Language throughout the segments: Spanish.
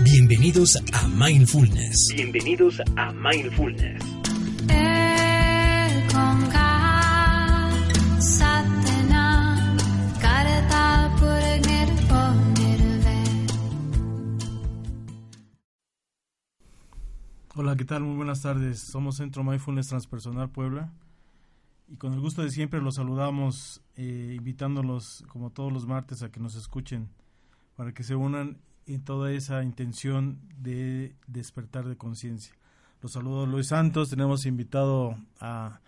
Bienvenidos a Mindfulness. Bienvenidos a Mindfulness. Hola, ¿qué tal? Muy buenas tardes. Somos Centro Mindfulness Transpersonal Puebla y con el gusto de siempre los saludamos, eh, invitándolos como todos los martes a que nos escuchen para que se unan y toda esa intención de despertar de conciencia. Los saludo Luis Santos, tenemos invitado a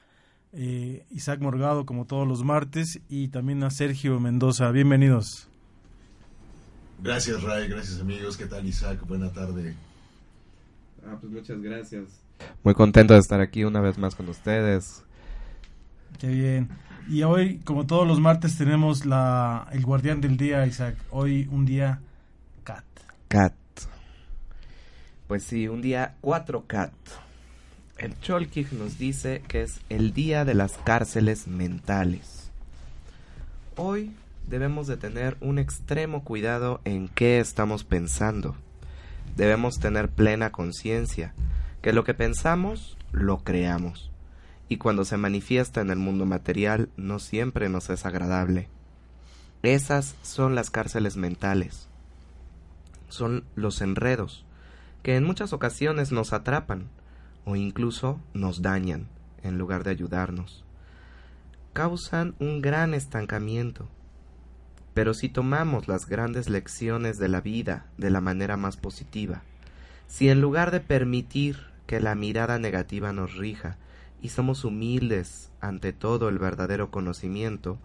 eh, Isaac Morgado como todos los martes y también a Sergio Mendoza. Bienvenidos. Gracias Ray, gracias amigos. ¿Qué tal Isaac? Buena tarde. Ah, pues muchas gracias. Muy contento de estar aquí una vez más con ustedes. Qué bien. Y hoy, como todos los martes, tenemos la, el guardián del día, Isaac. Hoy un día Cat. Pues sí, un día 4 Cat. El Cholkig nos dice que es el día de las cárceles mentales. Hoy debemos de tener un extremo cuidado en qué estamos pensando. Debemos tener plena conciencia que lo que pensamos lo creamos y cuando se manifiesta en el mundo material no siempre nos es agradable. Esas son las cárceles mentales son los enredos, que en muchas ocasiones nos atrapan o incluso nos dañan en lugar de ayudarnos. Causan un gran estancamiento. Pero si tomamos las grandes lecciones de la vida de la manera más positiva, si en lugar de permitir que la mirada negativa nos rija y somos humildes ante todo el verdadero conocimiento,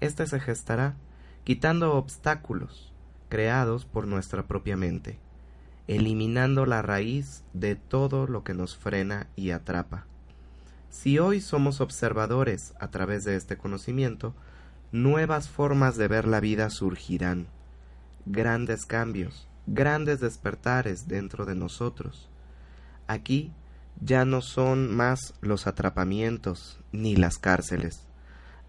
éste se gestará quitando obstáculos, creados por nuestra propia mente, eliminando la raíz de todo lo que nos frena y atrapa. Si hoy somos observadores a través de este conocimiento, nuevas formas de ver la vida surgirán, grandes cambios, grandes despertares dentro de nosotros. Aquí ya no son más los atrapamientos ni las cárceles.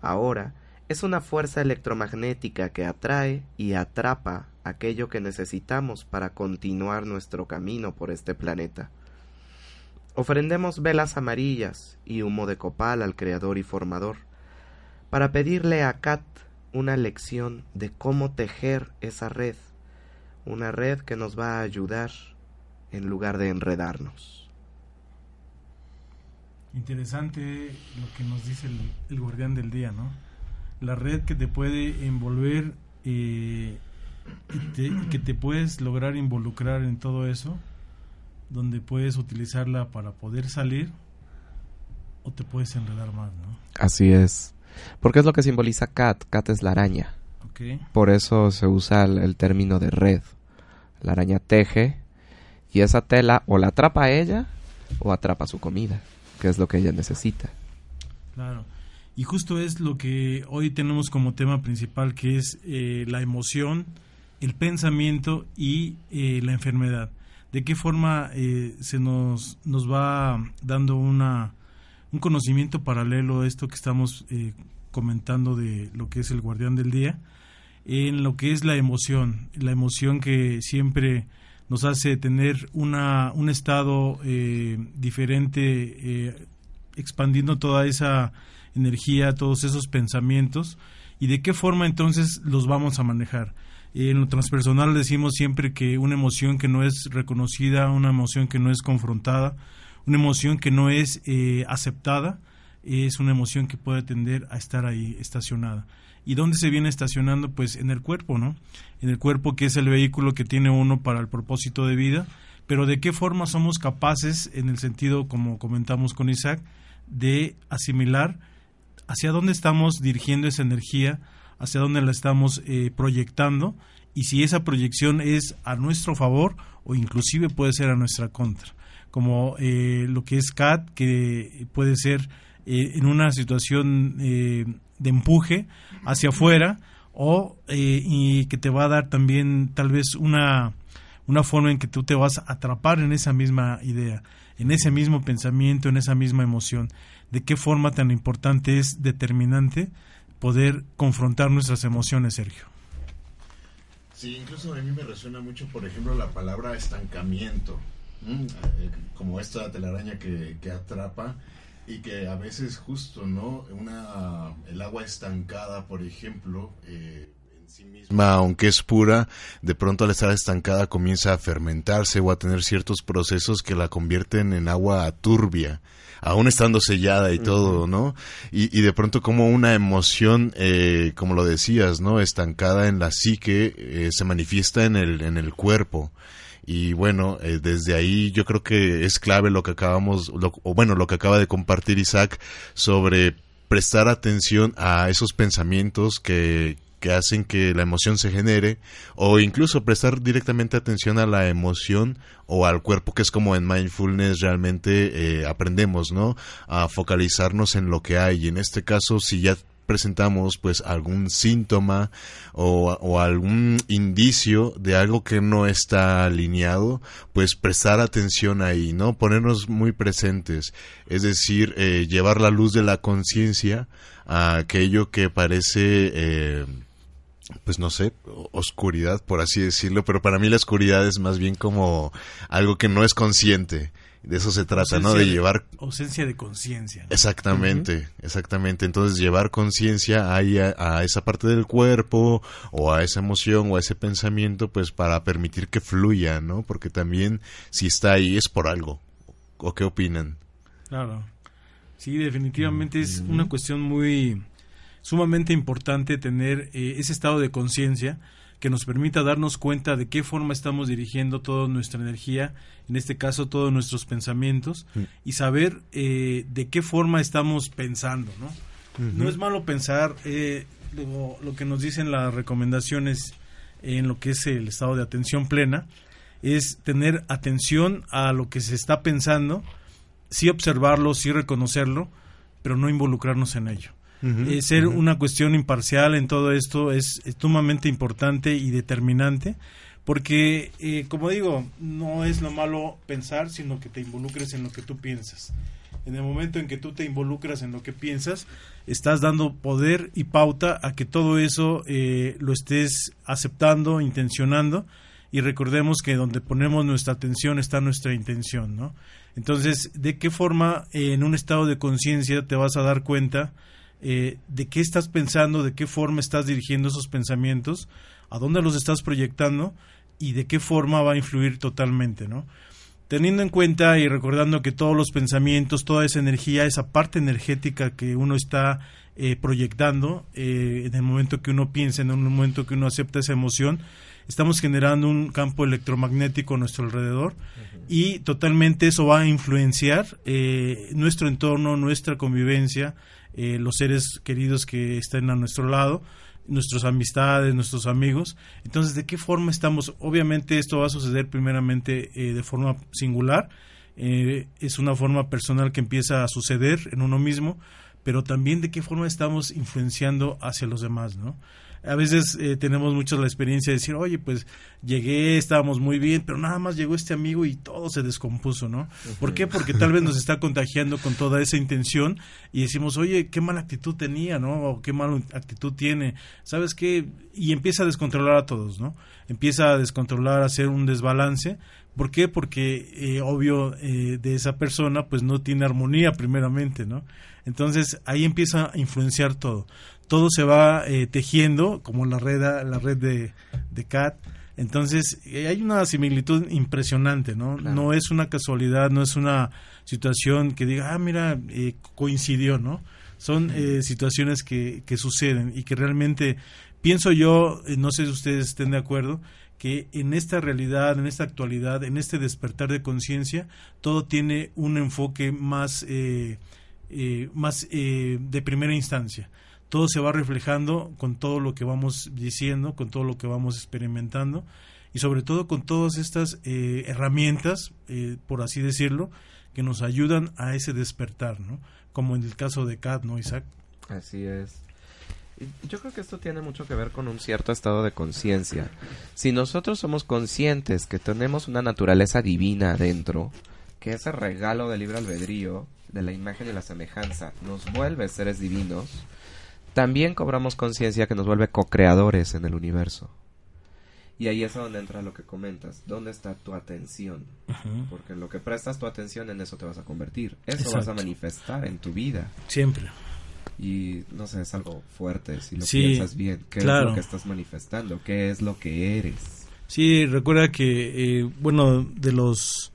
Ahora es una fuerza electromagnética que atrae y atrapa aquello que necesitamos para continuar nuestro camino por este planeta. Ofrendemos velas amarillas y humo de copal al Creador y Formador, para pedirle a Kat una lección de cómo tejer esa red, una red que nos va a ayudar en lugar de enredarnos. Interesante lo que nos dice el, guardián del día, ¿no? La red que te puede envolver eh, y, que te puedes lograr involucrar en todo eso, donde puedes utilizarla para poder salir o te puedes enredar más, ¿no? Así es. Porque es lo que simboliza cat. Cat es la araña. Por eso se usa el, término de red. La araña teje y esa tela o la atrapa a ella o atrapa su comida, que es lo que ella necesita. Claro. Y justo es lo que hoy tenemos como tema principal, que es eh, la emoción el pensamiento y eh, la enfermedad. ¿De qué forma eh, se nos, nos va dando una, un conocimiento paralelo a esto que estamos eh, comentando de lo que es el guardián del día? En lo que es la emoción, la emoción que siempre nos hace tener una, un estado diferente, expandiendo toda esa energía, todos esos pensamientos, y de qué forma entonces los vamos a manejar en lo transpersonal decimos siempre que una emoción que no es reconocida, una emoción que no es confrontada, una emoción que no es eh, aceptada, es una emoción que puede tender a estar ahí estacionada. ¿Y dónde se viene estacionando? Pues en el cuerpo, ¿no? En el cuerpo que es el vehículo que tiene uno para el propósito de vida, pero de qué forma somos capaces, en el sentido, como comentamos con Isaac, de asimilar hacia dónde estamos dirigiendo esa energía, hacia dónde la estamos eh, proyectando y si esa proyección es a nuestro favor o inclusive puede ser a nuestra contra, como eh, lo que es CAT, que puede ser eh, en una situación de empuje hacia afuera o y que te va a dar también tal vez una una forma en que tú te vas a atrapar en esa misma idea, en ese mismo pensamiento, en esa misma emoción. De qué forma tan importante es determinante poder confrontar nuestras emociones, Sergio. Sí, incluso a mí me resuena mucho, por ejemplo, la palabra estancamiento, eh, como esta telaraña que, que atrapa y que a veces justo, ¿no? Una, el agua estancada, por ejemplo, eh, sí misma, aunque es pura, de pronto al estar estancada comienza a fermentarse o a tener ciertos procesos que la convierten en agua turbia aún estando sellada y todo, ¿no? Y, y, de pronto como una emoción, eh, como lo decías, ¿no? Estancada en la psique, eh, se manifiesta en el, en el cuerpo. Y bueno, eh, desde ahí yo creo que es clave lo que acabamos, o bueno, lo que acaba de compartir Isaac sobre prestar atención a esos pensamientos que, que hacen que la emoción se genere o incluso prestar directamente atención a la emoción o al cuerpo que es como en mindfulness realmente eh, aprendemos, ¿no? A focalizarnos en lo que hay y en este caso si ya presentamos pues algún síntoma o, o, algún indicio de algo que no está alineado, pues prestar atención ahí, ¿no? Ponernos muy presentes, es decir, eh, llevar la luz de la conciencia a aquello que parece eh, pues no sé, oscuridad, por así decirlo, pero para mí la oscuridad es más bien como algo que no es consciente. De eso se trata, ¿no? De, llevar... Ausencia de conciencia. Exactamente, exactamente. Entonces llevar conciencia a, a esa parte del cuerpo o a esa emoción o a ese pensamiento, pues para permitir que fluya, ¿no? Porque también si está ahí es por algo. ¿O qué opinan? Claro. Sí, definitivamente es una cuestión muy sumamente importante tener eh, ese estado de conciencia que nos permita darnos cuenta de qué forma estamos dirigiendo toda nuestra energía, en este caso todos nuestros pensamientos, mm. y saber eh, de qué forma estamos pensando, ¿no? No es malo pensar, eh, lo, lo, que nos dicen las recomendaciones en lo que es el estado de atención plena, es tener atención a lo que se está pensando, sí observarlo, sí reconocerlo, pero no involucrarnos en ello. Eh, ser una cuestión imparcial en todo esto es, sumamente importante y determinante porque, eh, como digo, no es lo malo pensar, sino que te involucres en lo que tú piensas. En el momento en que tú te involucras en lo que piensas, estás dando poder y pauta a que todo eso eh, lo estés aceptando, intencionando, y recordemos que donde ponemos nuestra atención está nuestra intención, ¿no? Entonces, ¿de qué forma en un estado de conciencia te vas a dar cuenta eh, de qué estás pensando, de qué forma estás dirigiendo esos pensamientos, a dónde los estás proyectando y de qué forma va a influir totalmente, ¿no? Teniendo en cuenta y recordando que todos los pensamientos, toda esa energía, esa parte energética que uno está eh, proyectando eh, en el momento que uno piensa, en el momento que uno acepta esa emoción, estamos generando un campo electromagnético a nuestro alrededor y totalmente eso va a influenciar nuestro entorno, nuestra convivencia, eh, los seres queridos que estén a nuestro lado, nuestras amistades, nuestros amigos. Entonces, ¿de qué forma estamos? Obviamente esto va a suceder primeramente eh, de forma singular, eh, es una forma personal que empieza a suceder en uno mismo, pero también de qué forma estamos influenciando hacia los demás, ¿no? A veces eh, tenemos mucho la experiencia de decir, oye, pues llegué, estábamos muy bien, pero nada más llegó este amigo y todo se descompuso, ¿no? ¿Por qué? Porque tal vez nos está contagiando con toda esa intención y decimos, oye, qué mala actitud tenía, ¿no? O qué mala actitud tiene, ¿sabes qué? Y empieza a descontrolar a todos, ¿no? Empieza a descontrolar, a hacer un desbalance. ¿Por qué? Porque, eh, obvio, eh, de esa persona, pues no tiene armonía primeramente, ¿no? Entonces ahí empieza a influenciar todo todo se va eh, tejiendo, como la red, la red de, de CAT, Entonces, eh, hay una similitud impresionante, ¿no? No es una casualidad, no es una situación que diga, ah, mira, eh, coincidió, ¿no? Son eh, situaciones que, que suceden y que realmente, pienso yo, no sé si ustedes estén de acuerdo, que en esta realidad, en esta actualidad, en este despertar de conciencia, todo tiene un enfoque más, más de primera instancia todo se va reflejando con todo lo que vamos diciendo, con todo lo que vamos experimentando y sobre todo con todas estas eh, herramientas, eh, por así decirlo, que nos ayudan a ese despertar, ¿no? Como en el caso de Kat, ¿no, Isaac? Así es. Yo creo que esto tiene mucho que ver con un cierto estado de conciencia. Si nosotros somos conscientes que tenemos una naturaleza divina adentro, que ese regalo del libre albedrío, de la imagen y la semejanza, nos vuelve seres divinos, también cobramos conciencia que nos vuelve co-creadores en el universo. Y ahí es donde entra lo que comentas. ¿Dónde está tu atención? Porque en lo que prestas tu atención, en eso te vas a convertir. Eso vas a manifestar en tu vida. Siempre. Y no sé, es algo fuerte si lo piensas bien. ¿Qué es lo que estás manifestando? ¿Qué es lo que eres? Sí, recuerda que, eh, bueno, de los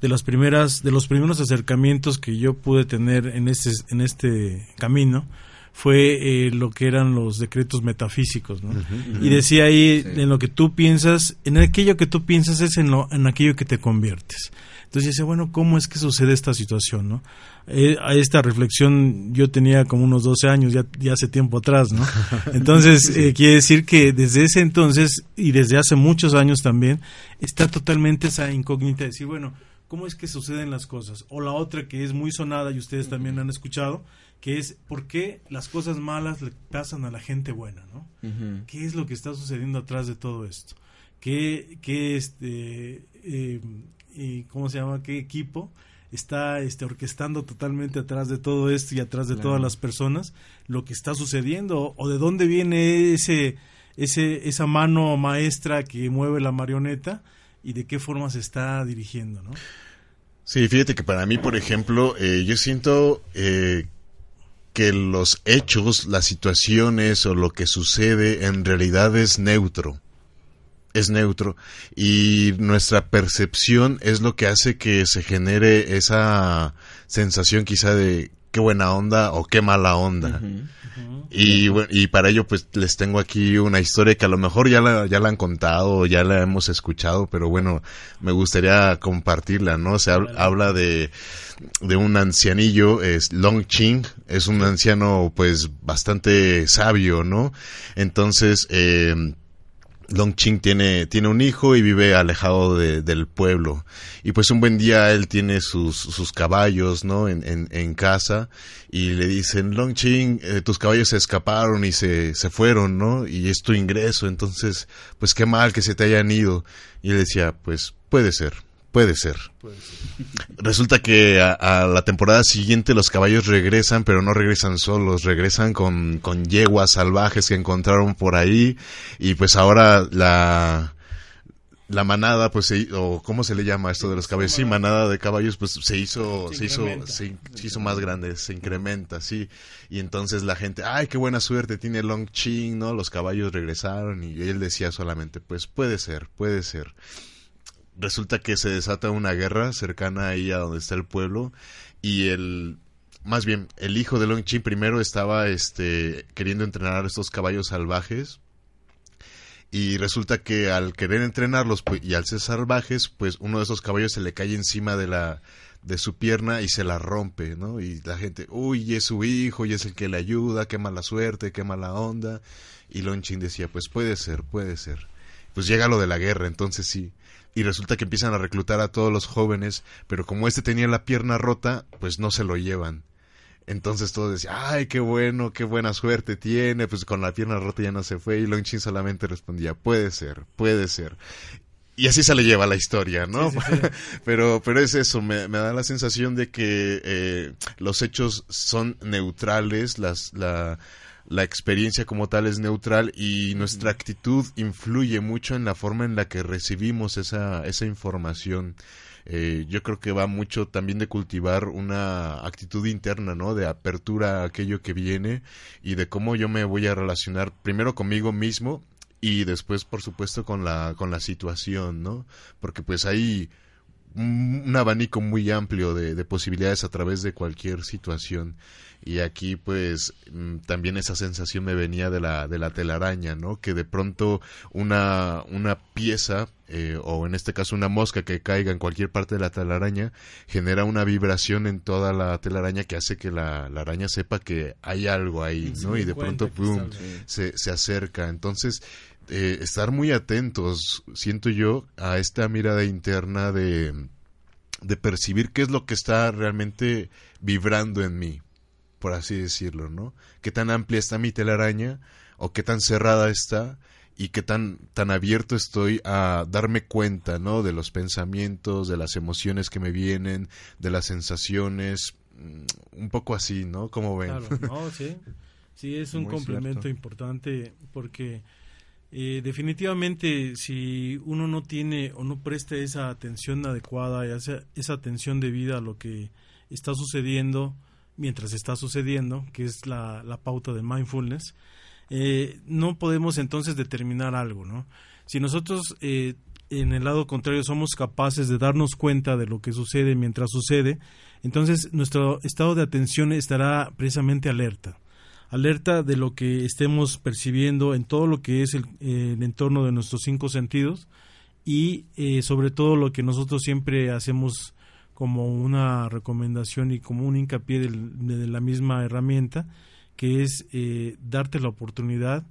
de las primeras de los primeros acercamientos que yo pude tener en este en este camino fue eh, lo que eran los decretos metafísicos, ¿no? Y decía ahí, en lo que tú piensas, en aquello que tú piensas es en, lo, en aquello que te conviertes. Entonces dice, bueno, ¿cómo es que sucede esta situación, no? Eh, a esta reflexión yo tenía como unos 12 años, ya, ya hace tiempo atrás, ¿no? Entonces, eh, quiere decir que desde ese entonces y desde hace muchos años también, está totalmente esa incógnita de decir, bueno, ¿cómo es que suceden las cosas? O la otra que es muy sonada y ustedes también han escuchado, que es por qué las cosas malas le pasan a la gente buena, ¿no? ¿Qué es lo que está sucediendo atrás de todo esto? ¿Qué, qué este, eh, cómo se llama, qué equipo está este, orquestando totalmente atrás de todo esto y atrás de todas las personas lo que está sucediendo o de dónde viene ese, ese, esa mano maestra que mueve la marioneta y de qué forma se está dirigiendo, ¿no? Sí, fíjate que para mí, por ejemplo, eh, yo siento eh, que los hechos, las situaciones o lo que sucede en realidad es neutro. Es neutro. Y nuestra percepción es lo que hace que se genere esa sensación quizá de qué buena onda o qué mala onda. Y, y para ello pues les tengo aquí una historia que a lo mejor ya la, ya la han contado ya la hemos escuchado, pero bueno, me gustaría compartirla, ¿no? Se habla de, de un ancianillo, es Long Ching, es un anciano pues bastante sabio, ¿no? Entonces, eh, Ching tiene, tiene un hijo y vive alejado del pueblo. Y pues un buen día él tiene sus, sus caballos, ¿no? En, en, casa y le dicen, Long Ching, eh, tus caballos se escaparon y se, se fueron, ¿no? Y es tu ingreso, entonces, pues qué mal que se te hayan ido. Y él decía, pues puede ser, Puede ser. Resulta que a, la temporada siguiente los caballos regresan, pero no regresan solos, regresan con, con yeguas salvajes que encontraron por ahí y pues ahora la, la manada, pues, o cómo se le llama esto de los caballos, sí, manada de caballos, pues se hizo, se, hizo, se, hizo más grande, se incrementa, sí, y entonces la gente, ay, qué buena suerte tiene Long Ching, ¿no? Los caballos regresaron y él decía solamente, pues puede ser, puede ser resulta que se desata una guerra cercana ahí a donde está el pueblo y el más bien el hijo de Long Chin primero estaba este queriendo entrenar a estos caballos salvajes y resulta que al querer entrenarlos pues, y al ser salvajes pues uno de esos caballos se le cae encima de la de su pierna y se la rompe, ¿no? Y la gente, uy, es su hijo y es el que le ayuda, qué mala suerte, qué mala onda. Y Lonchin decía, pues puede ser, puede ser. Pues llega lo de la guerra, entonces sí y resulta que empiezan a reclutar a todos los jóvenes, pero como este tenía la pierna rota, pues no se lo llevan. Entonces todos decían, ay, qué bueno, qué buena suerte tiene, pues con la pierna rota ya no se fue y Lonchin solamente respondía, puede ser, puede ser. Y así se le lleva la historia, ¿no? pero, pero es eso, me, da la sensación de que eh, los hechos son neutrales, las, la, la experiencia como tal es neutral y nuestra actitud influye mucho en la forma en la que recibimos esa, esa información. Eh, yo creo que va mucho también de cultivar una actitud interna, ¿no? De apertura a aquello que viene y de cómo yo me voy a relacionar primero conmigo mismo y después, por supuesto, con la, con la situación, ¿no? Porque pues hay un abanico muy amplio de, de, posibilidades a través de cualquier situación y aquí pues mm, también esa sensación me venía de la de la telaraña no que de pronto una una pieza eh, o en este caso una mosca que caiga en cualquier parte de la telaraña genera una vibración en toda la telaraña que hace que la, araña sepa que hay algo ahí no y de pronto pum, se, se acerca. Entonces eh, estar muy atentos, siento yo, a esta mirada interna de, de percibir qué es lo que está realmente vibrando en mí, por así decirlo, ¿no? Qué tan amplia está mi telaraña o qué tan cerrada está y qué tan, tan abierto estoy a darme cuenta, ¿no? De los pensamientos, de las emociones que me vienen, de las sensaciones, mm, un poco así, ¿no? Como ven. Claro, no, sí. Sí, es un complemento importante porque eh, definitivamente, si uno no tiene o no presta esa atención adecuada, esa, esa atención debida a lo que está sucediendo mientras está sucediendo, que es la, la pauta de mindfulness, eh, no podemos entonces determinar algo, ¿no? Si nosotros eh, en el lado contrario somos capaces de darnos cuenta de lo que sucede mientras sucede, entonces nuestro estado de atención estará precisamente alerta alerta de lo que estemos percibiendo en todo lo que es el, entorno de nuestros cinco sentidos y eh, sobre todo lo que nosotros siempre hacemos como una recomendación y como un hincapié de la misma herramienta, que es eh, darte la oportunidad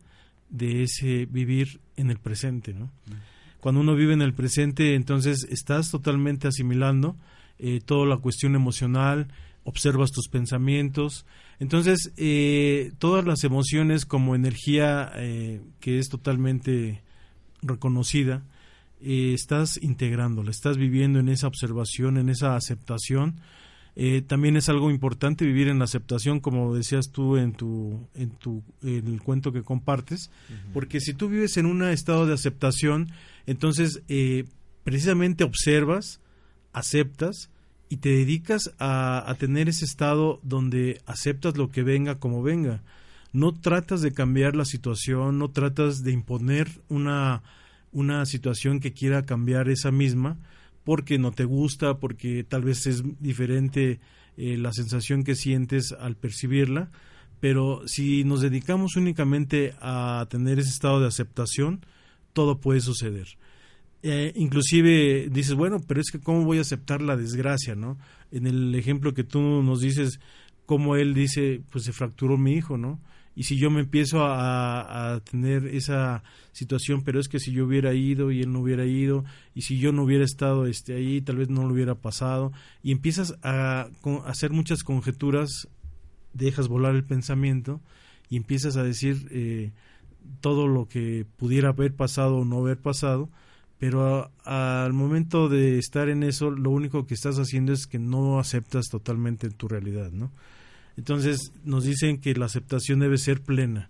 de ese vivir en el presente, ¿no? Cuando uno vive en el presente, entonces estás totalmente asimilando eh, toda la cuestión emocional, observas tus pensamientos. Entonces, eh, todas las emociones como energía eh, que es totalmente reconocida, eh, estás integrándola, estás viviendo en esa observación, en esa aceptación. también es algo importante vivir en la aceptación, como decías tú en tu, en tu, en el cuento que compartes, porque si tú vives en un estado de aceptación, entonces precisamente observas, aceptas, y te dedicas a, tener ese estado donde aceptas lo que venga como venga. No tratas de cambiar la situación, no tratas de imponer una, una situación que quiera cambiar esa misma porque no te gusta, porque tal vez es diferente eh, la sensación que sientes al percibirla, pero si nos dedicamos únicamente a tener ese estado de aceptación, todo puede suceder. Eh, inclusive dices, bueno, pero es que cómo voy a aceptar la desgracia, ¿no? En el ejemplo que tú nos dices, como él dice, pues se fracturó mi hijo, ¿no? Y si yo me empiezo a, tener esa situación, pero es que si yo hubiera ido y él no hubiera ido, y si yo no hubiera estado este, ahí, tal vez no lo hubiera pasado, y empiezas a, hacer muchas conjeturas, dejas volar el pensamiento y empiezas a decir eh, todo lo que pudiera haber pasado o no haber pasado, pero al momento de estar en eso, lo único que estás haciendo es que no aceptas totalmente tu realidad, ¿no? Entonces nos dicen que la aceptación debe ser plena,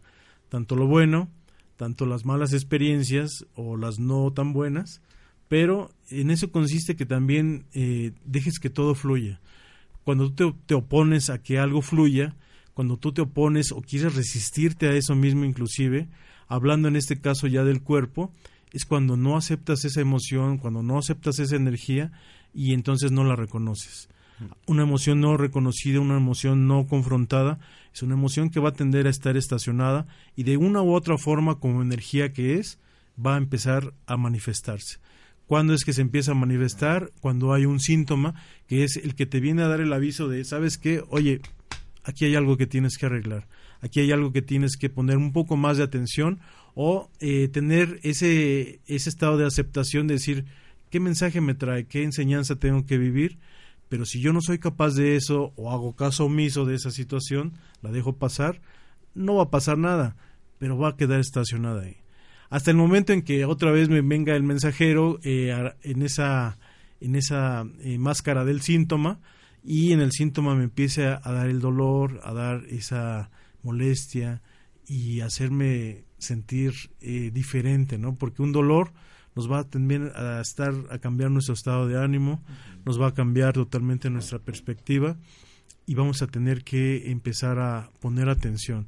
tanto lo bueno, tanto las malas experiencias o las no tan buenas, pero en eso consiste que también eh, dejes que todo fluya. Cuando tú te, te opones a que algo fluya, cuando tú te opones o quieres resistirte a eso mismo inclusive, hablando en este caso ya del cuerpo, es cuando no aceptas esa emoción, cuando no aceptas esa energía y entonces no la reconoces. Una emoción no reconocida, una emoción no confrontada, es una emoción que va a tender a estar estacionada y de una u otra forma, como energía que es, va a empezar a manifestarse. ¿Cuándo es que se empieza a manifestar? Cuando hay un síntoma que es el que te viene a dar el aviso de, ¿sabes qué? Oye, aquí hay algo que tienes que arreglar, aquí hay algo que tienes que poner un poco más de atención o eh, tener ese, ese estado de aceptación de decir qué mensaje me trae, qué enseñanza tengo que vivir, pero si yo no soy capaz de eso o hago caso omiso de esa situación, la dejo pasar, no va a pasar nada, pero va a quedar estacionada ahí. Hasta el momento en que otra vez me venga el mensajero eh, en esa, en esa eh, máscara del síntoma y en el síntoma me empiece a dar el dolor, a dar esa molestia y hacerme sentir eh, diferente, ¿no? Porque un dolor nos va también a estar a cambiar nuestro estado de ánimo, nos va a cambiar totalmente nuestra perspectiva y vamos a tener que empezar a poner atención.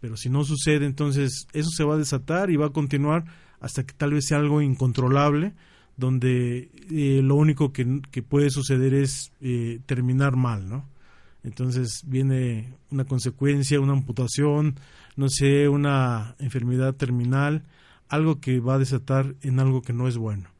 Pero si no sucede, entonces eso se va a desatar y va a continuar hasta que tal vez sea algo incontrolable, donde eh, lo único que, puede suceder es eh, terminar mal, ¿no? Entonces viene una consecuencia, una amputación, no sé, una enfermedad terminal, algo que va a desatar en algo que no es bueno.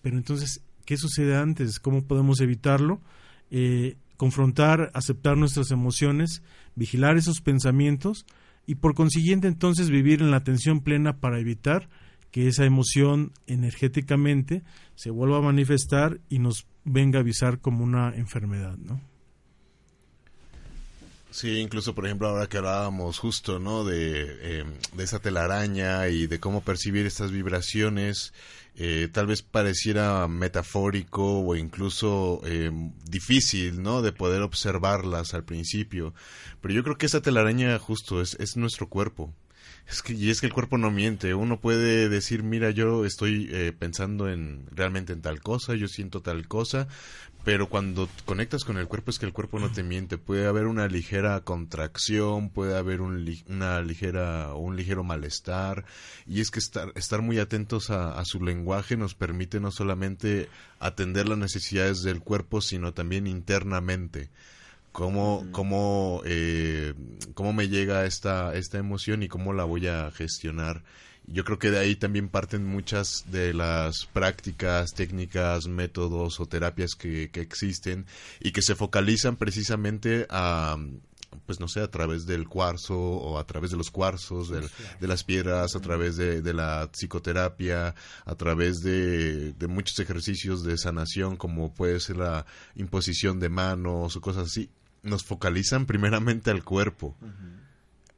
Pero entonces, ¿qué sucede antes? ¿Cómo podemos evitarlo? Eh, confrontar, aceptar nuestras emociones, vigilar esos pensamientos y por consiguiente entonces vivir en la atención plena para evitar que esa emoción energéticamente se vuelva a manifestar y nos venga a avisar como una enfermedad, ¿no? Sí, incluso por ejemplo ahora que hablábamos justo, ¿no? De, em, de esa telaraña y de cómo percibir estas vibraciones, eh, tal vez pareciera metafórico o incluso em, difícil, ¿no? De poder observarlas al principio, pero yo creo que esa telaraña justo es, es nuestro cuerpo. Es que, y es que el cuerpo no miente. Uno puede decir, mira, yo estoy eh, pensando en realmente en tal cosa, yo siento tal cosa, pero cuando conectas con el cuerpo es que el cuerpo no te miente. Puede haber una ligera contracción, puede haber un, una ligera un ligero malestar y es que estar estar muy atentos a, a, su lenguaje nos permite no solamente atender las necesidades del cuerpo, sino también internamente cómo, cómo, eh, cómo me llega esta, esta emoción y cómo la voy a gestionar. Yo creo que de ahí también parten muchas de las prácticas, técnicas, métodos o terapias que, que existen y que se focalizan precisamente a, pues no sé, a través del cuarzo o a través de los cuarzos, de, las piedras, a través de, de, la psicoterapia, a través de, de, muchos ejercicios de sanación como puede ser la imposición de manos o cosas así. Nos focalizan primeramente al cuerpo.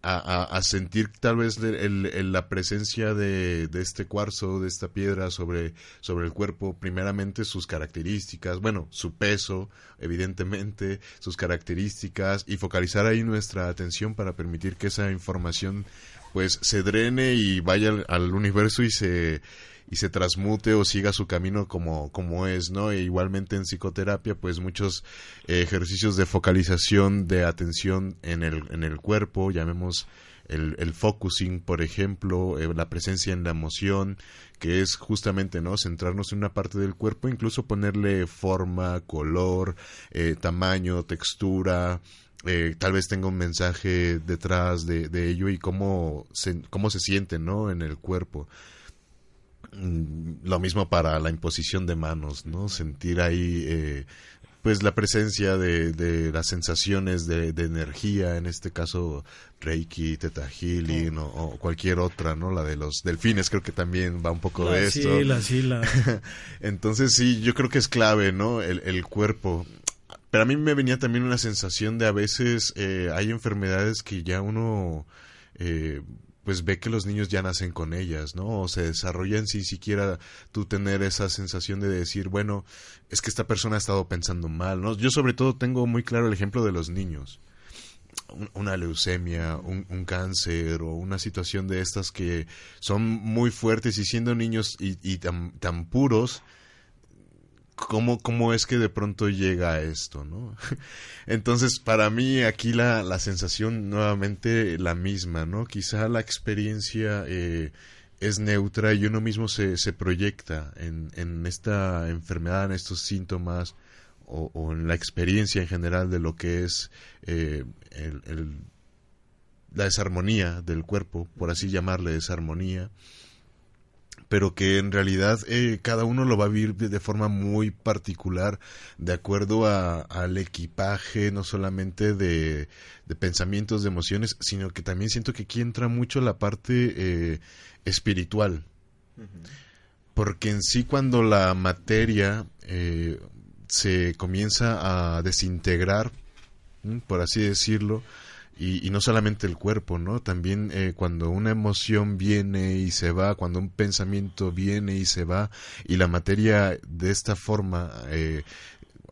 A, sentir tal vez el, la presencia de, de, este cuarzo, de esta piedra sobre, sobre el cuerpo, primeramente sus características, bueno, su peso, evidentemente, sus características, y focalizar ahí nuestra atención para permitir que esa información pues se drene y vaya al universo y se y se transmute o siga su camino como, como es, ¿no? E igualmente en psicoterapia, pues muchos eh, ejercicios de focalización de atención en el, en el cuerpo, llamemos el, el focusing, por ejemplo, eh, la presencia en la emoción, que es justamente, ¿no? Centrarnos en una parte del cuerpo, incluso ponerle forma, color, eh, tamaño, textura, tal vez tenga un mensaje detrás de, de ello y cómo se, cómo se siente, ¿no? En el cuerpo. Mm, lo mismo para la imposición de manos, ¿no? Sentir ahí, eh, pues, la presencia de, de las sensaciones de, de, energía, en este caso Reiki, Teta Healing o, cualquier otra, ¿no? La de los delfines creo que también va un poco de esto. Sí, la, Entonces, sí, yo creo que es clave, ¿no? El, el cuerpo. Pero a mí me venía también una sensación de a veces eh, hay enfermedades que ya uno... Eh, pues ve que los niños ya nacen con ellas, ¿no? O se desarrollan sin siquiera tú tener esa sensación de decir, bueno, es que esta persona ha estado pensando mal, ¿no? Yo sobre todo tengo muy claro el ejemplo de los niños. Una leucemia, un, cáncer o una situación de estas que son muy fuertes y siendo niños y, tan, tan puros, cómo, cómo es que de pronto llega a esto, ¿no? Entonces, para mí aquí la, la sensación nuevamente la misma, ¿no? Quizá la experiencia eh, es neutra y uno mismo se, se proyecta en, en esta enfermedad, en estos síntomas o, o, en la experiencia en general de lo que es eh, el, el, la desarmonía del cuerpo, por así llamarle desarmonía pero que en realidad eh, cada uno lo va a vivir de, forma muy particular de acuerdo a, al equipaje, no solamente de, de, pensamientos, de emociones, sino que también siento que aquí entra mucho la parte eh, espiritual. Porque en sí cuando la materia eh, se comienza a desintegrar, por así decirlo, y, no solamente el cuerpo, ¿no? También eh, cuando una emoción viene y se va, cuando un pensamiento viene y se va, y la materia de esta forma, eh,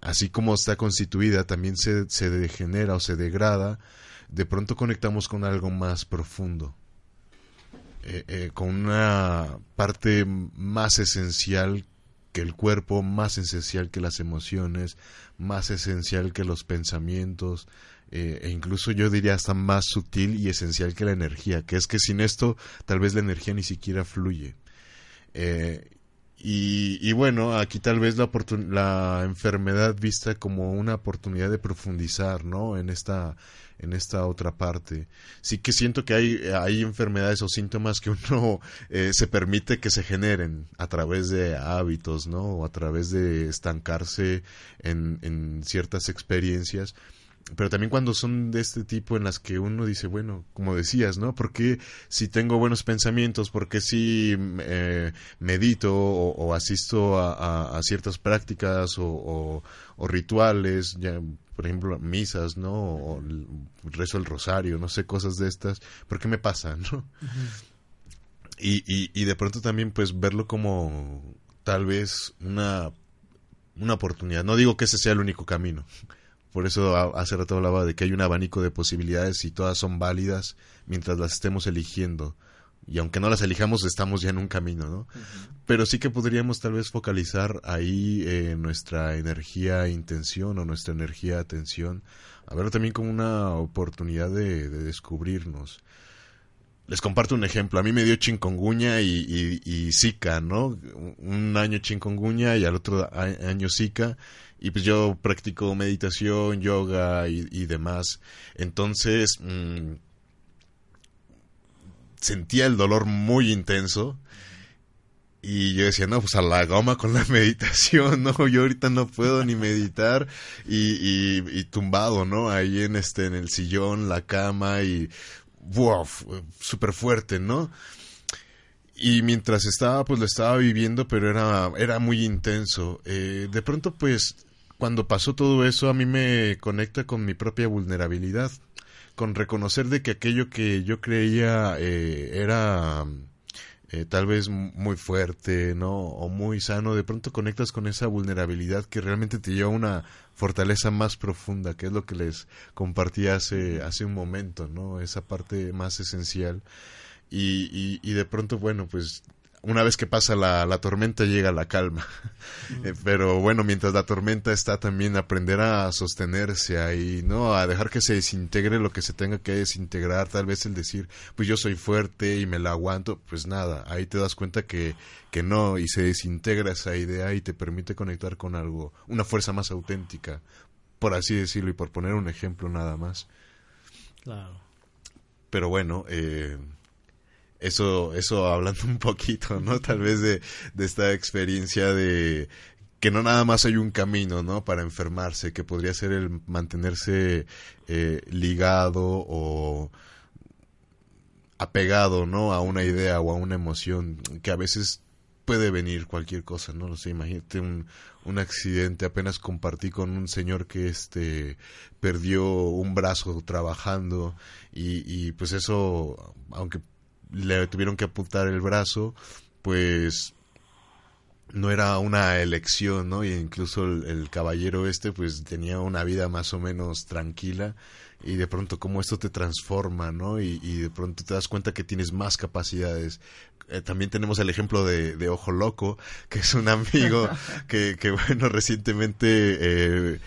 así como está constituida, también se, se degenera o se degrada, de pronto conectamos con algo más profundo. Eh, con una parte más esencial que el cuerpo, más esencial que las emociones, más esencial que los pensamientos, eh, e incluso yo diría hasta más sutil y esencial que la energía, que es que sin esto tal vez la energía ni siquiera fluye. Eh, y, bueno, aquí tal vez la, la enfermedad vista como una oportunidad de profundizar, ¿no? En esta, en esta otra parte. Sí que siento que hay, hay enfermedades o síntomas que uno eh, se permite que se generen a través de hábitos, ¿no? O a través de estancarse en, en ciertas experiencias pero también cuando son de este tipo en las que uno dice, bueno, como decías, ¿no? Porque si tengo buenos pensamientos, porque si eh, medito o, asisto a, ciertas prácticas o, rituales, ya, por ejemplo, misas, ¿no? O rezo el rosario, no sé, cosas de estas, ¿por qué me pasa, no? y, y, y de pronto también, pues, verlo como tal vez una, una oportunidad. No digo que ese sea el único camino por eso hace rato hablaba de que hay un abanico de posibilidades y todas son válidas mientras las estemos eligiendo. Y aunque no las elijamos, estamos ya en un camino, ¿no? Pero sí que podríamos tal vez focalizar ahí eh, nuestra energía intención o nuestra energía atención, a verlo también como una oportunidad de, descubrirnos. Les comparto un ejemplo. A mí me dio chingonguña y, y, Zika, ¿no? Un año chingonguña y al otro año Zika y pues yo practico meditación, yoga y, demás. Entonces mm, sentía el dolor muy intenso. Y yo decía, no, pues a la goma con la meditación, ¿no? Yo ahorita no puedo ni meditar y, y, tumbado, ¿no? Ahí en este, en el sillón, la cama y, wow, súper fuerte, ¿no? y mientras estaba pues lo estaba viviendo pero era era muy intenso eh, de pronto pues cuando pasó todo eso a mí me conecta con mi propia vulnerabilidad, con reconocer de que aquello que yo creía eh, era eh, tal vez muy fuerte, ¿no? O muy sano, de pronto conectas con esa vulnerabilidad que realmente te lleva a una fortaleza más profunda, que es lo que les compartí hace, hace un momento, ¿no? Esa parte más esencial. Y, y, y de pronto, bueno, pues una vez que pasa la, la tormenta llega la calma. Eh, pero bueno, mientras la tormenta está también aprender a sostenerse ahí, ¿no? A dejar que se desintegre lo que se tenga que desintegrar. Tal vez el decir, pues yo soy fuerte y me la aguanto, pues nada, ahí te das cuenta que, que no y se desintegra esa idea y te permite conectar con algo, una fuerza más auténtica, por así decirlo y por poner un ejemplo nada más. Claro. Pero bueno, eh, eso, eso hablando un poquito, ¿no? Tal vez de, de esta experiencia de que no nada más hay un camino, ¿no? Para enfermarse, que podría ser el mantenerse eh, ligado o apegado, ¿no? A una idea o a una emoción, que a veces puede venir cualquier cosa, ¿no? lo sé, imagínate un, un accidente, apenas compartí con un señor que este perdió un brazo trabajando y, y pues eso, aunque le tuvieron que apuntar el brazo, pues no era una elección, ¿no? Y incluso el, caballero este, pues tenía una vida más o menos tranquila y de pronto como esto te transforma, ¿no? Y, de pronto te das cuenta que tienes más capacidades. Eh, también tenemos el ejemplo de, Ojo Loco, que es un amigo que, que bueno, recientemente eh,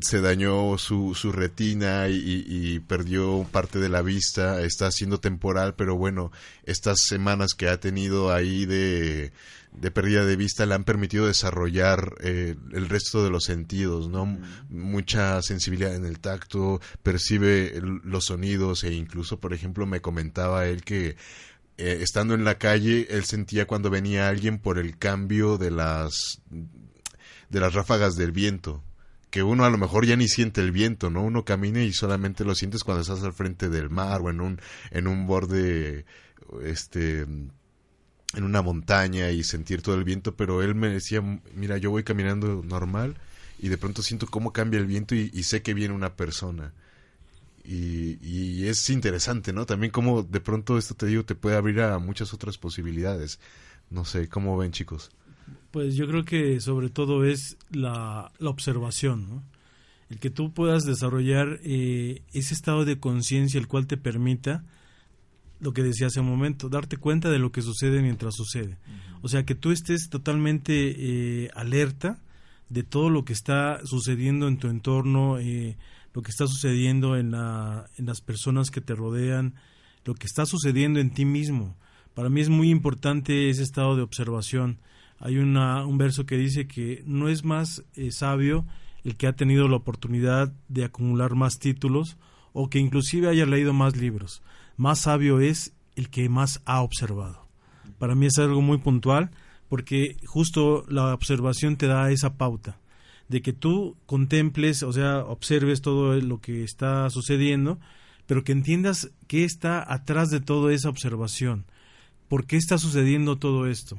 se dañó su, su retina y, perdió parte de la vista, está siendo temporal, pero bueno, estas semanas que ha tenido ahí de, de pérdida de vista le han permitido desarrollar eh, el resto de los sentidos, ¿no? Mucha sensibilidad en el tacto, percibe los sonidos e incluso, por ejemplo, me comentaba él que eh, estando en la calle, él sentía cuando venía alguien por el cambio de las de las ráfagas del viento que uno a lo mejor ya ni siente el viento, ¿no? Uno camina y solamente lo sientes cuando estás al frente del mar o en un, en un borde, este, en una montaña y sentir todo el viento, pero él me decía, mira, yo voy caminando normal y de pronto siento cómo cambia el viento y, sé que viene una persona. Y, y, es interesante, ¿no? También como de pronto esto te digo, te puede abrir a muchas otras posibilidades. No sé, ¿cómo ven chicos? Pues yo creo que sobre todo es la, la observación, ¿no? El que tú puedas desarrollar eh, ese estado de conciencia el cual te permita lo que decía hace un momento, darte cuenta de lo que sucede mientras sucede. O sea, que tú estés totalmente eh, alerta de todo lo que está sucediendo en tu entorno, eh, lo que está sucediendo en, la, en las personas que te rodean, lo que está sucediendo en ti mismo. Para mí es muy importante ese estado de observación. Hay una, un verso que dice que no es más eh, sabio el que ha tenido la oportunidad de acumular más títulos o que inclusive haya leído más libros. Más sabio es el que más ha observado. Para mí es algo muy puntual porque justo la observación te da esa pauta de que tú contemples, o sea, observes todo lo que está sucediendo, pero que entiendas qué está atrás de toda esa observación, por qué está sucediendo todo esto.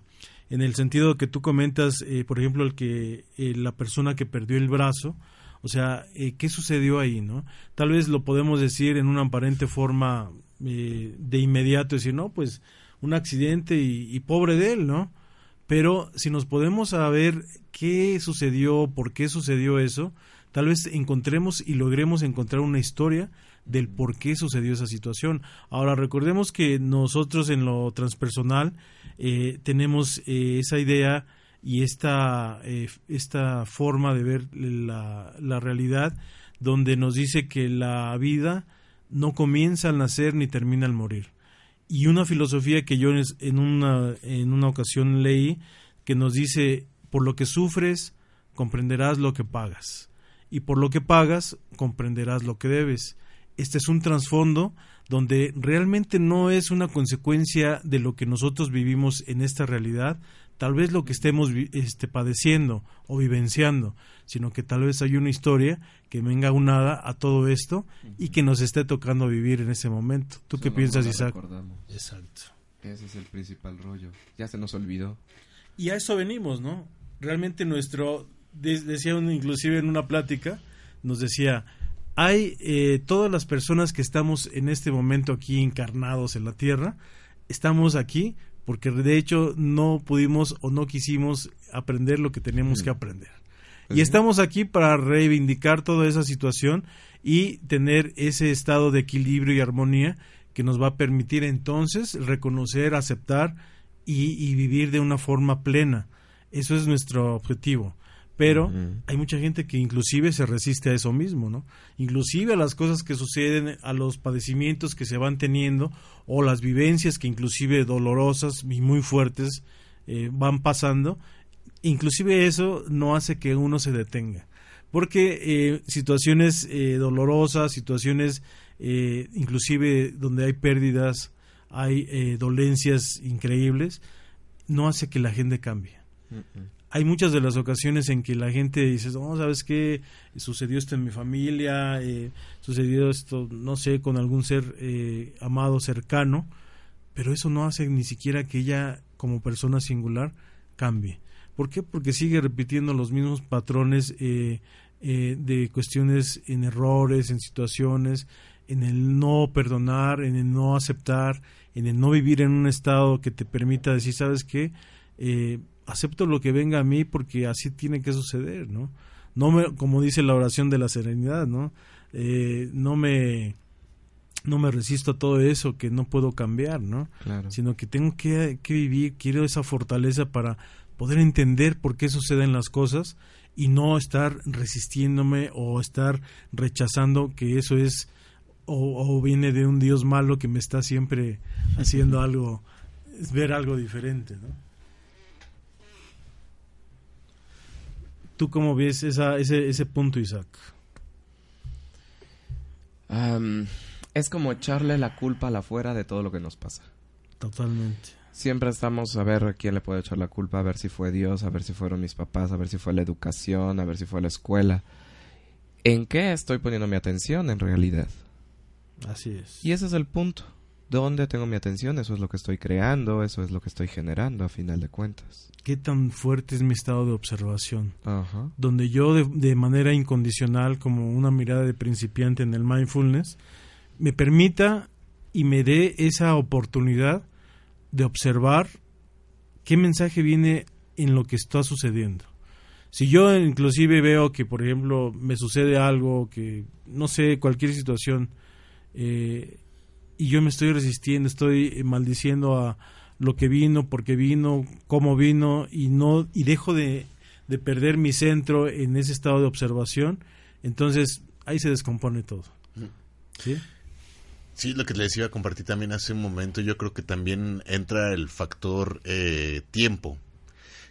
En el sentido que tú comentas, eh, por ejemplo, el que eh, la persona que perdió el brazo, o sea, eh, ¿qué sucedió ahí, no? Tal vez lo podemos decir en una aparente forma de inmediato, decir, no, pues un accidente y pobre de él, ¿no? Pero si nos podemos saber qué sucedió, por qué sucedió eso, tal vez encontremos y logremos encontrar una historia del por qué sucedió esa situación. Ahora, recordemos que nosotros en lo transpersonal eh, tenemos eh, esa idea y esta, eh, esta forma de ver la, la realidad donde nos dice que la vida no comienza al nacer ni termina al morir y una filosofía que yo en una, en una ocasión leí que nos dice, por lo que sufres, comprenderás lo que pagas, y por lo que pagas, comprenderás lo que debes. Este es un trasfondo donde realmente no es una consecuencia de lo que nosotros vivimos en esta realidad, tal vez lo que estemos este, padeciendo o vivenciando, sino que tal vez hay una historia que venga unada a todo esto y que nos esté tocando vivir en ese momento. ¿Tú qué piensas, Isaac? Exacto. Ese es el principal rollo. Ya se nos olvidó. Y a eso venimos, ¿no? Realmente nuestro, decía uno inclusive en una plática, nos decía, hay eh, todas las personas que estamos en este momento aquí encarnados en la Tierra, estamos aquí porque de hecho no pudimos o no quisimos aprender lo que teníamos que aprender. Pues y estamos aquí para reivindicar toda esa situación y tener ese estado de equilibrio y armonía que nos va a permitir entonces reconocer, aceptar y, y vivir de una forma plena. Eso es nuestro objetivo pero hay mucha gente que inclusive se resiste a eso mismo, ¿no? Inclusive a las cosas que suceden, a los padecimientos que se van teniendo o las vivencias que inclusive dolorosas y muy fuertes eh, van pasando, inclusive eso no hace que uno se detenga, porque eh, situaciones eh, dolorosas, situaciones inclusive donde hay pérdidas, hay dolencias increíbles, no hace que la gente cambie hay muchas de las ocasiones en que la gente dice, no, ¿sabes qué? Sucedió esto en mi familia, eh, sucedió esto, no sé, con algún ser eh, amado cercano, pero eso no hace ni siquiera que ella, como persona singular, cambie. ¿Por qué? Porque sigue repitiendo los mismos patrones eh, de cuestiones en errores, en situaciones, en el no perdonar, en el no aceptar, en el no vivir en un estado que te permita decir, ¿sabes qué? Acepto lo que venga a mí porque así tiene que suceder, ¿no? No me, como dice la oración de la serenidad, ¿no? Eh, no me no me resisto a todo eso que no puedo cambiar, ¿no? Sino que tengo que, que, vivir, quiero esa fortaleza para poder entender por qué suceden las cosas y no estar resistiéndome o estar rechazando que eso es o, o viene de un Dios malo que me está siempre haciendo algo, ver algo diferente, ¿no? ¿Tú cómo ves esa, ese, ese punto, Isaac? es como echarle la culpa a la fuera de todo lo que nos pasa. Totalmente. Siempre estamos a ver a quién le puede echar la culpa, a ver si fue Dios, a ver si fueron mis papás, a ver si fue la educación, a ver si fue la escuela. ¿En qué estoy poniendo mi atención en realidad? Así es. Y ese es el punto. ¿Dónde tengo mi atención? Eso es lo que estoy creando, eso es lo que estoy generando a final de cuentas. ¿Qué tan fuerte es mi estado de observación? Donde yo de, manera incondicional, como una mirada de principiante en el mindfulness, me permita y me dé esa oportunidad de observar qué mensaje viene en lo que está sucediendo. Si yo inclusive veo que, por ejemplo, me sucede algo, que no sé, cualquier situación, eh, y yo me estoy resistiendo, estoy eh, maldiciendo a lo que vino, porque vino, cómo vino y no y dejo de, de perder mi centro en ese estado de observación, entonces ahí se descompone todo. ¿Sí? Sí, lo que les iba a compartir también hace un momento, yo creo que también entra el factor eh, tiempo.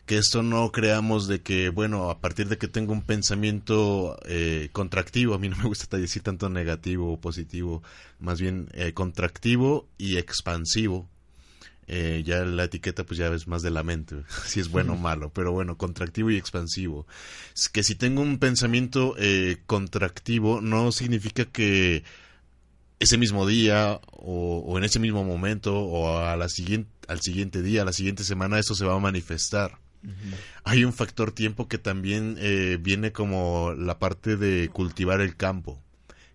Que esto no creamos de que, bueno, a partir de que tengo un pensamiento eh, contractivo, a mí no me gusta decir tanto negativo o positivo, más bien eh, contractivo y expansivo. Eh, ya la etiqueta pues ya es más de la mente, si es bueno o malo, pero bueno, contractivo y expansivo. Es que si tengo un pensamiento eh, contractivo no significa que ese mismo día o, o, en ese mismo momento o a la siguiente, al siguiente día, a la siguiente semana, eso se va a manifestar. Hay un factor tiempo que también eh, viene como la parte de cultivar el campo.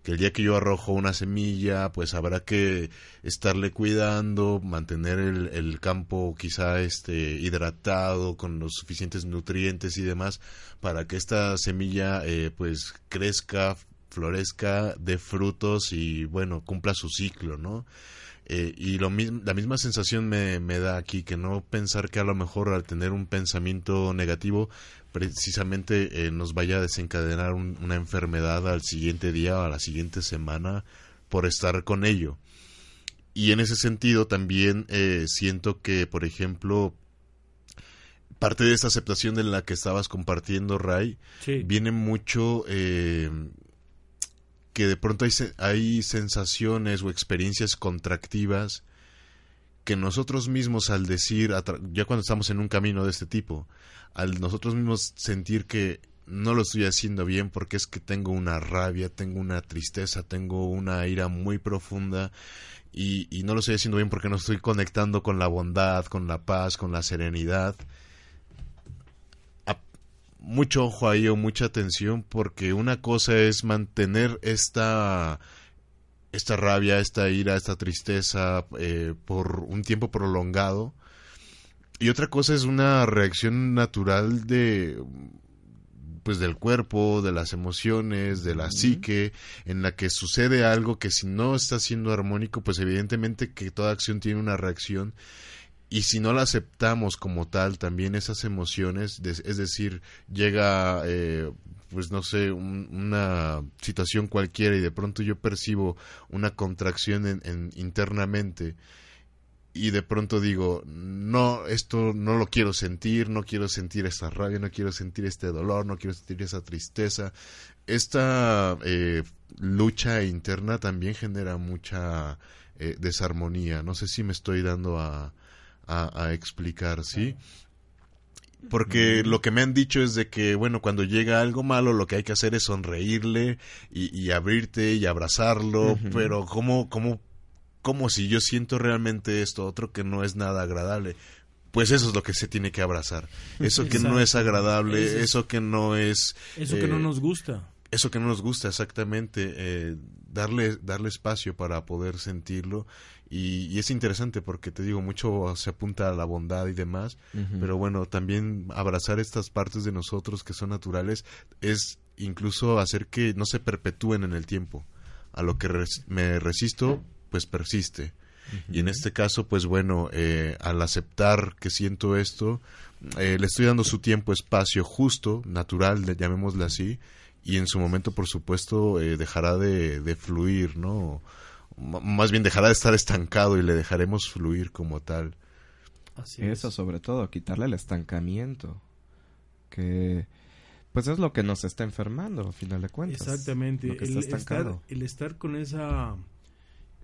Que el día que yo arrojo una semilla, pues habrá que estarle cuidando, mantener el, el campo quizá este hidratado con los suficientes nutrientes y demás para que esta semilla eh, pues crezca, florezca, dé frutos y bueno, cumpla su ciclo, ¿no? Eh, y lo la misma sensación me, me, da aquí, que no pensar que a lo mejor al tener un pensamiento negativo precisamente eh, nos vaya a desencadenar un, una enfermedad al siguiente día o a la siguiente semana por estar con ello. Y en ese sentido también eh, siento que, por ejemplo, parte de esta aceptación de la que estabas compartiendo, Ray, sí. viene mucho eh, que de pronto hay, hay sensaciones o experiencias contractivas que nosotros mismos al decir, ya cuando estamos en un camino de este tipo, al nosotros mismos sentir que no lo estoy haciendo bien porque es que tengo una rabia, tengo una tristeza, tengo una ira muy profunda y, y no lo estoy haciendo bien porque no estoy conectando con la bondad, con la paz, con la serenidad. Mucho ojo ahí o mucha atención porque una cosa es mantener esta esta rabia, esta ira, esta tristeza eh, por un tiempo prolongado. Y otra cosa es una reacción natural de pues del cuerpo, de las emociones, de la uh -huh. psique, en la que sucede algo que si no está siendo armónico, pues evidentemente que toda acción tiene una reacción y si no la aceptamos como tal, también esas emociones, es decir, llega, eh, pues no sé, un, una situación cualquiera y de pronto yo percibo una contracción en, en, internamente y de pronto digo, no, esto no lo quiero sentir, no quiero sentir esta rabia, no quiero sentir este dolor, no quiero sentir esa tristeza. Esta eh, lucha interna también genera mucha eh, desarmonía. No sé si me estoy dando a, a, a explicar, ¿sí? Porque lo que me han dicho es de que, bueno, cuando llega algo malo, lo que hay que hacer es sonreírle y, y abrirte y abrazarlo, uh -huh. pero ¿cómo, cómo, cómo si yo siento realmente esto otro que no es nada agradable? Pues eso es lo que se tiene que abrazar. Eso que no es agradable, eso, eso que no es... Eso eh, que no nos gusta. Eso que no nos gusta, exactamente. Eh, darle, darle espacio para poder sentirlo y, y, es interesante porque te digo, mucho se apunta a la bondad y demás, uh -huh. pero bueno, también abrazar estas partes de nosotros que son naturales es incluso hacer que no se perpetúen en el tiempo. A lo que res me resisto, pues persiste. Uh -huh. Y en este caso, pues bueno, eh, al aceptar que siento esto, eh, le estoy dando su tiempo, espacio justo, natural, llamémosle así, y en su momento, por supuesto, eh, dejará de, de fluir, ¿no? más bien dejará de estar estancado y le dejaremos fluir como tal. Así Eso es. sobre todo, quitarle el estancamiento, que pues es lo que nos está enfermando, al final de cuentas. Exactamente, lo que el, está estar, el estar con esa,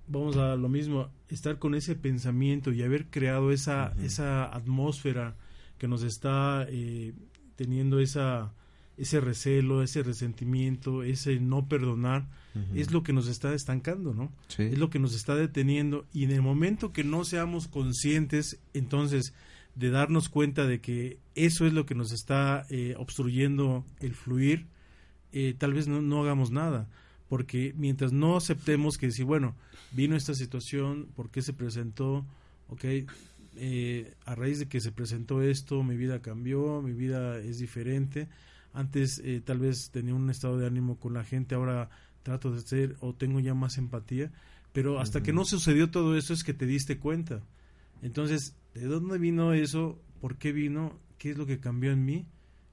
vamos a lo mismo, estar con ese pensamiento y haber creado esa, uh -huh. esa atmósfera que nos está eh, teniendo esa ese recelo, ese resentimiento, ese no perdonar, uh -huh. es lo que nos está estancando, ¿no? Sí. Es lo que nos está deteniendo y en el momento que no seamos conscientes, entonces, de darnos cuenta de que eso es lo que nos está eh, obstruyendo el fluir, eh, tal vez no, no, hagamos nada, porque mientras no aceptemos que decir, bueno, vino esta situación, ¿por qué se presentó? Ok, eh, a raíz de que se presentó esto, mi vida cambió, mi vida es diferente, antes eh, tal vez tenía un estado de ánimo con la gente, ahora trato de ser o tengo ya más empatía, pero hasta que no sucedió todo eso es que te diste cuenta. Entonces, ¿de dónde vino eso? ¿Por qué vino? ¿Qué es lo que cambió en mí?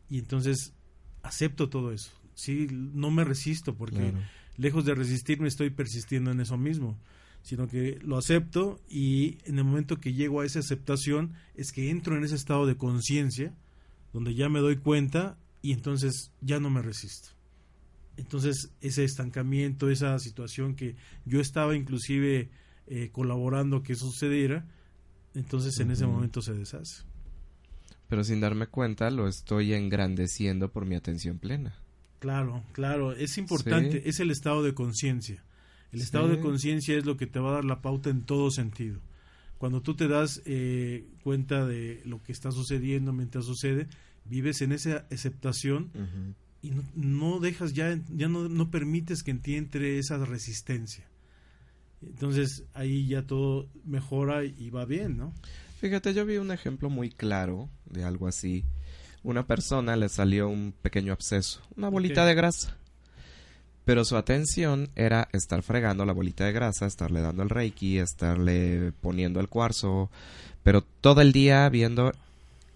Y entonces acepto todo eso. Sí, no me resisto porque Claro. lejos de resistirme estoy persistiendo en eso mismo, sino que lo acepto y en el momento que llego a esa aceptación es que entro en ese estado de conciencia donde ya me doy cuenta y entonces ya no me resisto. Entonces ese estancamiento, esa situación que yo estaba inclusive eh, colaborando que sucediera, entonces en ese momento se deshace. Pero sin darme cuenta, lo estoy engrandeciendo por mi atención plena. Claro, claro, es importante, Sí. es el estado de conciencia. El estado de conciencia es lo que te va a dar la pauta en todo sentido. Cuando tú te das eh, cuenta de lo que está sucediendo mientras sucede, vives en esa aceptación y no, no dejas ya, ya no, no permites que en ti entre esa resistencia. Entonces ahí ya todo mejora y va bien, ¿no? Fíjate, yo vi un ejemplo muy claro de algo así. Una persona le salió un pequeño absceso, una bolita de grasa. Pero su atención era estar fregando la bolita de grasa, estarle dando el reiki, estarle poniendo el cuarzo, pero todo el día viendo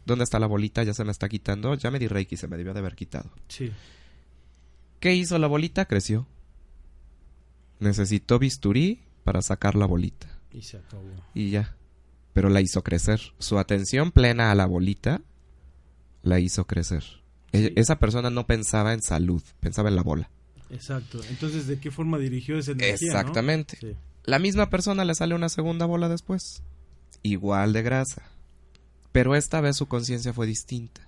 dónde está la bolita, ya se me está quitando, ya me di reiki, se me debió de haber quitado. Sí. ¿Qué hizo la bolita? Creció. Necesitó bisturí para sacar la bolita. Y se acabó. Y ya. Pero la hizo crecer. Su atención plena a la bolita la hizo crecer. E- Sí. Esa persona no pensaba en salud, pensaba en la bola. Exacto. Entonces, ¿de qué forma dirigió esa energía? no? Exactamente. Sí. La misma persona le sale una segunda bola después. Igual de grasa. Pero esta vez su conciencia fue distinta.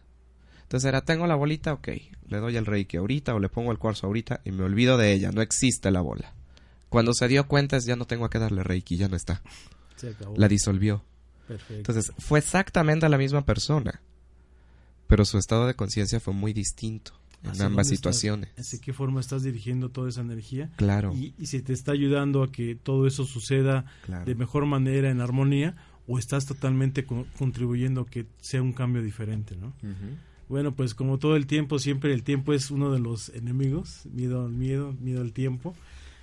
Entonces era, tengo la bolita, ok. Le doy el reiki ahorita o le pongo el cuarzo ahorita y me olvido de ella. No existe la bola. Cuando se dio cuenta es ya no tengo a qué darle reiki, ya no está. Se acabó. La disolvió. Perfecto. Entonces, fue exactamente la misma persona. Pero su estado de conciencia fue muy distinto en ¿Hacia ambas situaciones. ¿Hacia qué forma estás dirigiendo toda esa energía? Claro, Y, y si te está ayudando a que todo eso suceda claro. de mejor manera, en armonía, o estás totalmente co- contribuyendo a que sea un cambio diferente, ¿no? Bueno, pues como todo el tiempo, siempre el tiempo es uno de los enemigos, miedo al miedo, miedo al tiempo.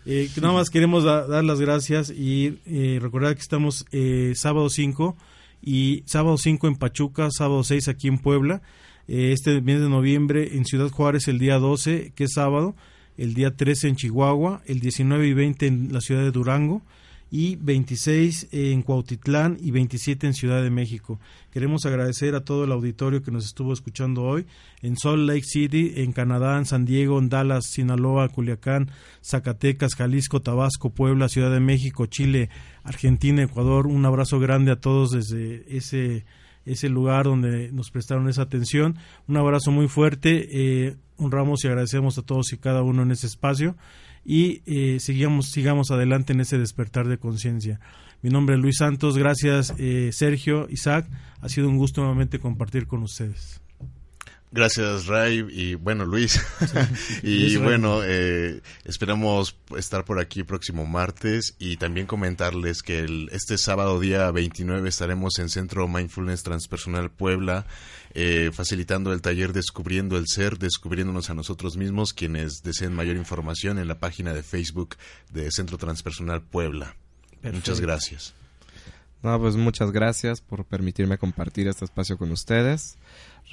Eh, nada más queremos da- dar las gracias y eh, recordar que estamos eh, sábado 5 y sábado 5 en Pachuca, sábado 6 aquí en Puebla, eh, este mes de noviembre en Ciudad Juárez el día 12, que es sábado, el día 13 en Chihuahua, el 19 y 20 en la ciudad de Durango y 26 en Cuautitlán y 27 en Ciudad de México. Queremos agradecer a todo el auditorio que nos estuvo escuchando hoy en Salt Lake City, en Canadá, en San Diego, en Dallas, Sinaloa, Culiacán, Zacatecas, Jalisco, Tabasco, Puebla, Ciudad de México, Chile, Argentina, Ecuador. Un abrazo grande a todos desde ese ese lugar donde nos prestaron esa atención. Un abrazo muy fuerte. Eh, honramos y agradecemos a todos y cada uno en ese espacio y eh, sigamos, sigamos adelante en ese despertar de conciencia. Mi nombre es Luis Santos, gracias eh, Sergio, Isaac, ha sido un gusto nuevamente compartir con ustedes. Gracias, Ray, y bueno, Luis. y Luis bueno, eh, esperamos estar por aquí próximo martes y también comentarles que el, este sábado día 29 estaremos en Centro Mindfulness Transpersonal Puebla, eh, facilitando el taller Descubriendo el Ser, descubriéndonos a nosotros mismos, quienes deseen mayor información en la página de Facebook de Centro Transpersonal Puebla. Muchas gracias. No, pues muchas gracias por permitirme compartir este espacio con ustedes.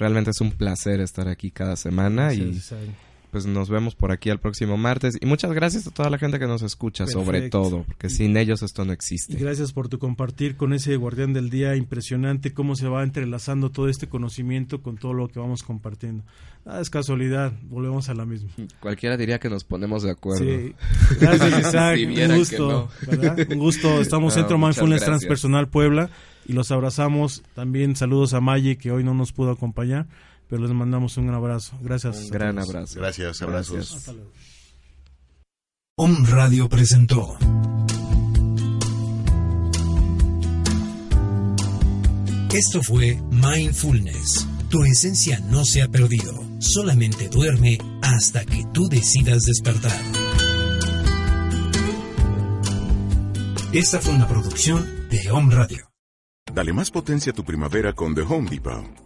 Realmente es un placer estar aquí cada semana y Gracias, Isaac. Pues nos vemos por aquí el próximo martes. Y muchas gracias a toda la gente que nos escucha, sobre Perfecto. todo, porque sin ellos esto no Y existe. gracias por tu compartir con ese guardián del día impresionante, cómo se va entrelazando todo este conocimiento con todo lo que vamos compartiendo. Ah, es casualidad, volvemos a la misma. Cualquiera diría que nos ponemos de acuerdo. Sí. Gracias, Isaac. Si un gusto. no. Un gusto. Estamos No, Centro Mindfulness gracias. Transpersonal Puebla y los abrazamos. También saludos a Maye, que hoy no nos pudo acompañar, pero les mandamos un abrazo. Gracias. Un gran todos. abrazo. Gracias, abrazos. Gracias. Hasta luego. Om Radio presentó Esto fue Mindfulness. Tu esencia no se ha perdido. Solamente duerme hasta que tú decidas despertar. Esta fue una producción de Om Radio. Dale más potencia a tu primavera con The Home Depot.